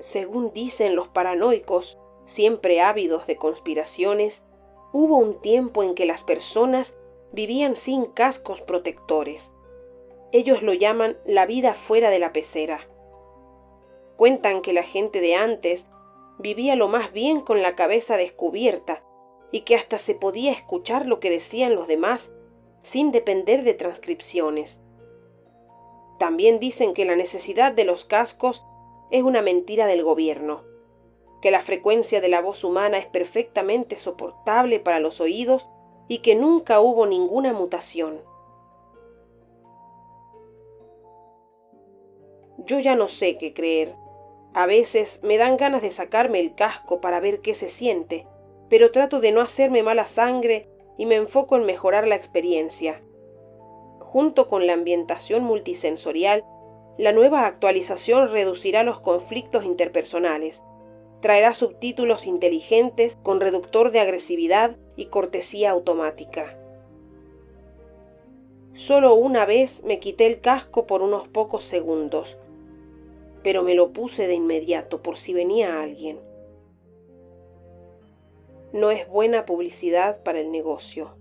Según dicen los paranoicos, siempre ávidos de conspiraciones, hubo un tiempo en que las personas vivían sin cascos protectores. Ellos lo llaman la vida fuera de la pecera. Cuentan que la gente de antes vivía lo más bien con la cabeza descubierta y que hasta se podía escuchar lo que decían los demás sin depender de transcripciones. También dicen que la necesidad de los cascos es una mentira del gobierno, que la frecuencia de la voz humana es perfectamente soportable para los oídos y que nunca hubo ninguna mutación. Yo ya no sé qué creer. A veces me dan ganas de sacarme el casco para ver qué se siente, pero trato de no hacerme mala sangre y me enfoco en mejorar la experiencia. Junto con la ambientación multisensorial, la nueva actualización reducirá los conflictos interpersonales, traerá subtítulos inteligentes con reductor de agresividad y cortesía automática. Solo una vez me quité el casco por unos pocos segundos, pero me lo puse de inmediato por si venía alguien. No es buena publicidad para el negocio.